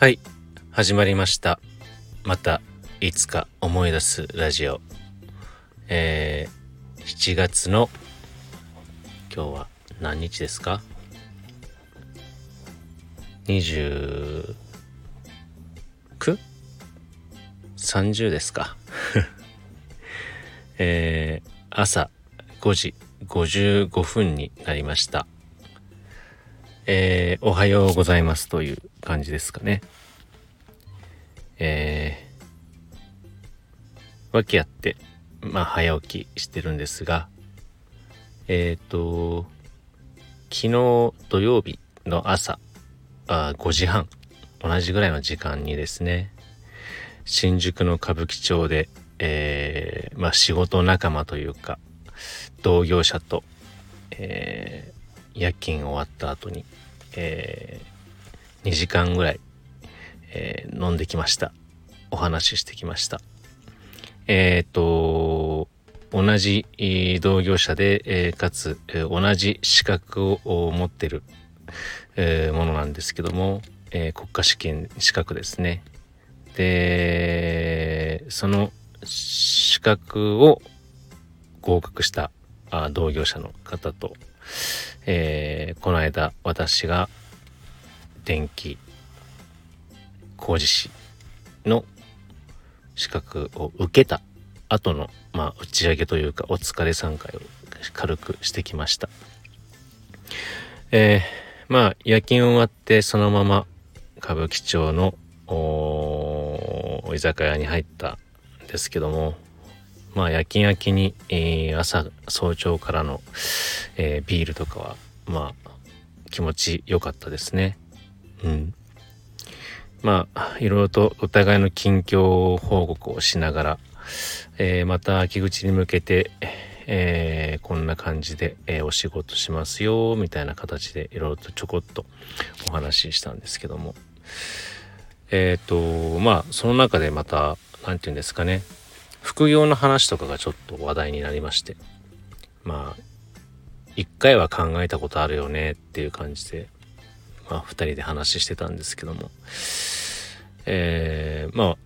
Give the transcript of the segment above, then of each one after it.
はい。始まりました。またいつか思い出すラジオ。えー、7月の今日は何日ですか？29?30 ですか。えー、朝5時55分になりました。えー、おはようございますという感じですかね。えー、訳あって、まあ早起きしてるんですが、えっ、ー、と、昨日土曜日の朝あ5時半、同じぐらいの時間にですね、新宿の歌舞伎町で、えー、まあ仕事仲間というか、同業者と、えー、夜勤終わった後にえー、2時間ぐらい、えー、飲んできました。お話ししてきました。えっ、と同じ同業者で、えー、かつ、同じ資格を持ってる、え、ものなんですけども、え、国家試験資格ですね。でその資格を合格したあ同業者の方とえー、この間私が電気工事士の資格を受けた後の、まあ、打ち上げというかお疲れ参会を軽くしてきました。えー、まあ夜勤終わってそのまま歌舞伎町の居酒屋に入ったんですけどもまあ夜勤明けに、えー、朝早朝からの、えー、ビールとかはまあ気持ち良かったですね。うん。まあいろいろとお互いの近況報告をしながら、えー、また秋口に向けて、えー、こんな感じで、えー、お仕事しますよみたいな形でいろいろとちょこっとお話ししたんですけども。えっ、とまあその中でまた何て言うんですかね。副業の話とかがちょっと話題になりまして。まあ一回は考えたことあるよねっていう感じで、まあ、二人で話してたんですけども。えー、まあ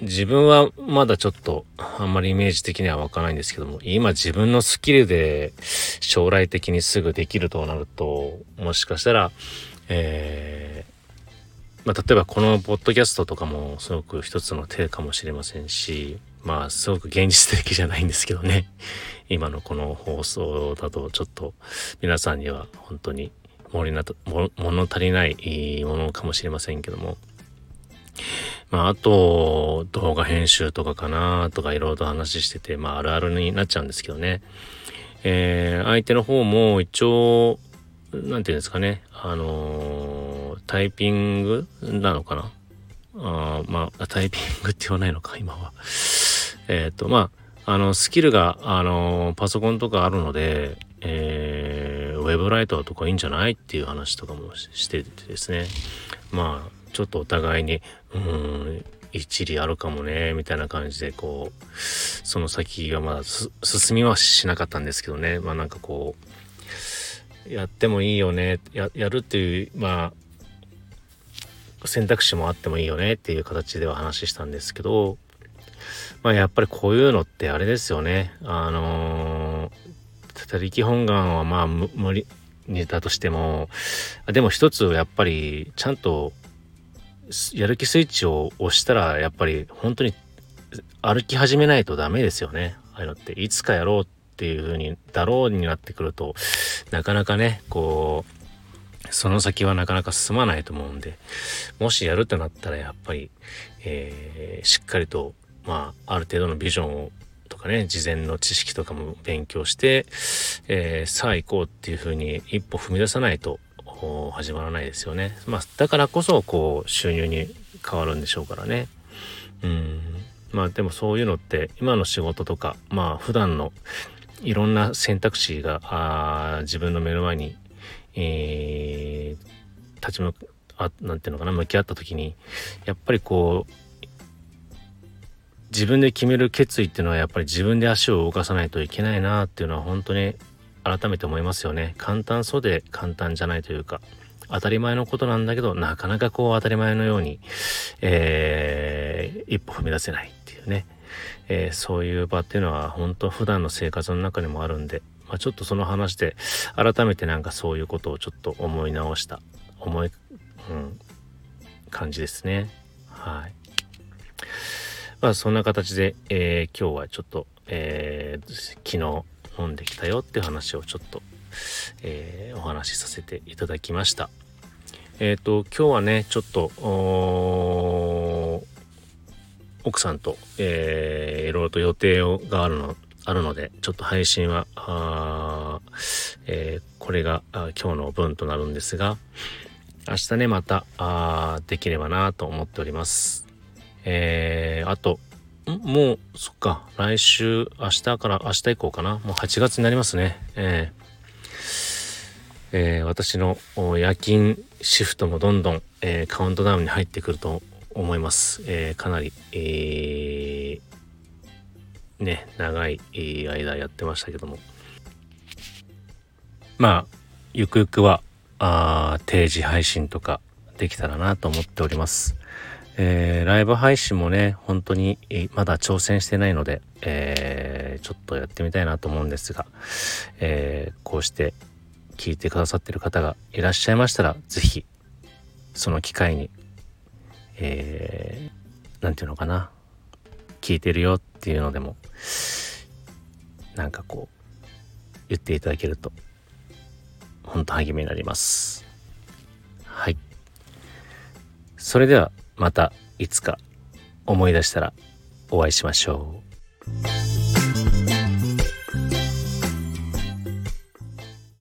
自分はまだちょっとあんまりイメージ的にはわからないんですけども今自分のスキルで将来的にすぐできるとなるともしかしたらえー、まあ、例えばこのポッドキャストとかもすごく一つの手かもしれませんしまあすごく現実的じゃないんですけどね。今のこの放送だとちょっと皆さんには本当に物足りないものかもしれませんけども。まああと動画編集とかかなとかいろいろと話しててまああるあるになっちゃうんですけどね。えー、相手の方も一応何て言うんですかね。あのー、タイピングなのかな。あまあタイピングって言わないのか今は。えっ、ー、と、まあ、あの、スキルが、あの、パソコンとかあるので、えー、ェブライターとかいいんじゃない？っていう話とかもしててですね。まあ、ちょっとお互いに、うん、一理あるかもね、みたいな感じで、こう、その先がまだ進みはしなかったんですけどね。まあなんかこう、やってもいいよね、や、るっていう、まあ、選択肢もあってもいいよねっていう形では話したんですけど、まあやっぱりこういうのってあれですよね。あのー、力本願はまあ無理にだとしても、でも一つやっぱりちゃんとやる気スイッチを押したらやっぱり本当に歩き始めないとダメですよね。ああいうのっていつかやろうっていう風にだろうになってくるとなかなかねこうその先はなかなか進まないと思うんでもしやるってなったらやっぱり、えー、しっかりとまあ、ある程度のビジョンをかね、事前の知識とかも勉強して、えー、さあ行こうっていうふうに一歩踏み出さないと始まらないですよね。まあ、だからこそ、こう、収入に変わるんでしょうからね。うん。まあ、でもそういうのって、今の仕事とか、まあ、普段のいろんな選択肢が、あ自分の目の前に、えー、立ち向あ、なんていうのかな、向き合った時に、やっぱりこう、自分で決める決意っていうのはやっぱり自分で足を動かさないといけないなっていうのは本当に改めて思いますよね。簡単そうで簡単じゃないというか、当たり前のことなんだけど、なかなかこう当たり前のように、えー、一歩踏み出せないっていうね、えー、そういう場っていうのは本当普段の生活の中にもあるんで、まあ、ちょっとその話で改めてなんかそういうことをちょっと思い直した、思い、うん、感じですね。はい。まあそんな形で、えー、今日はちょっと、えー、昨日飲んできたよっていう話をちょっと、えー、お話しさせていただきました。えっ、ー、と、今日はね、ちょっと、奥さんと、えー、いろいろと予定があるの、あるので、ちょっと配信は、あえー、これが今日の分となるんですが、明日ね、また、あできればなと思っております。えー、あと、もう、そっか、来週、明日から明日以降かな？もう8月になりますね。えー、えー、私の夜勤シフトもどんどん、えー、カウントダウンに入ってくると思います。えー、かなり、えー、ね、長い間やってましたけども。まあ、ゆくゆくは、あ定時配信とかできたらなと思っております。えー、ライブ配信もね、本当にまだ挑戦してないので、えー、ちょっとやってみたいなと思うんですが、えー、こうして聞いてくださってる方がいらっしゃいましたら、是非その機会に、えー、なんていうのかな、聞いてるよっていうのでも、なんかこう、言っていただけると、本当励みになります。はい。それでは、またいつか思い出したらお会いしましょう。